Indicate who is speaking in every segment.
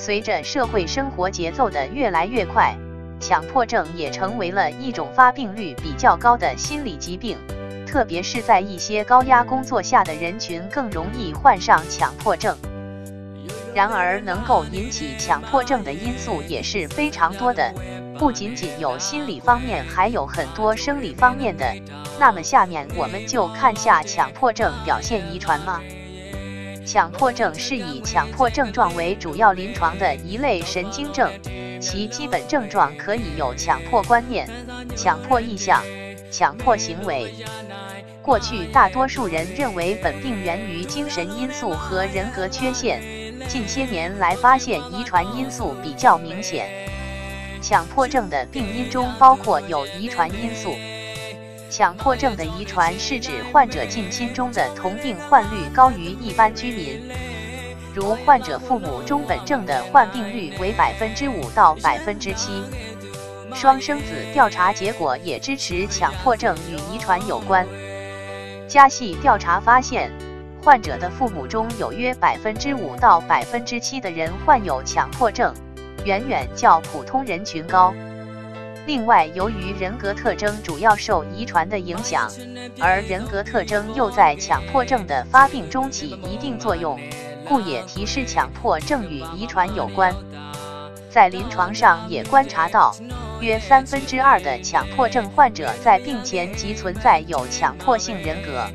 Speaker 1: 随着社会生活节奏的越来越快，强迫症也成为了一种发病率比较高的心理疾病，特别是在一些高压工作下的人群更容易患上强迫症。然而，能够引起强迫症的因素也是非常多的，不仅仅有心理方面，还有很多生理方面的。那么，下面我们就看下强迫症表现遗传吗？强迫症是以强迫症状为主要临床的一类神经症，其基本症状可以有强迫观念、强迫意向、强迫行为。过去大多数人认为本病源于精神因素和人格缺陷。近些年来发现遗传因素比较明显，强迫症的病因中包括有遗传因素。强迫症的遗传是指患者近亲中的同病患率高于一般居民，如患者父母中本症的患病率为百分之五到百分之七。双生子调查结果也支持强迫症与遗传有关。家系调查发现。患者的父母中有约百分之五到百分之七的人患有强迫症，远远较普通人群高。另外，由于人格特征主要受遗传的影响，而人格特征又在强迫症的发病中起一定作用，故也提示强迫症与遗传有关。在临床上也观察到，约三分之二的强迫症患者在病前即存在有强迫性人格。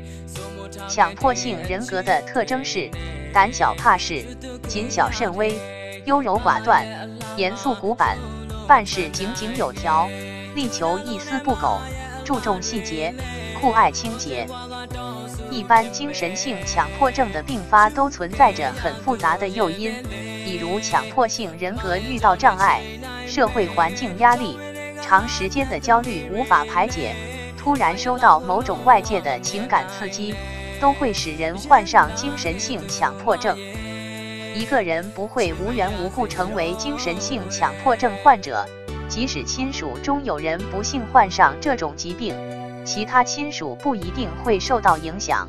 Speaker 1: 强迫性人格的特征是胆小怕事、谨小慎微、优柔寡断、严肃古板、办事井井有条、力求一丝不苟、注重细节、酷爱清洁。一般精神性强迫症的并发都存在着很复杂的诱因，比如强迫性人格遇到障碍、社会环境压力、长时间的焦虑无法排解、突然收到某种外界的情感刺激。都会使人患上精神性强迫症。一个人不会无缘无故成为精神性强迫症患者，即使亲属中有人不幸患上这种疾病，其他亲属不一定会受到影响。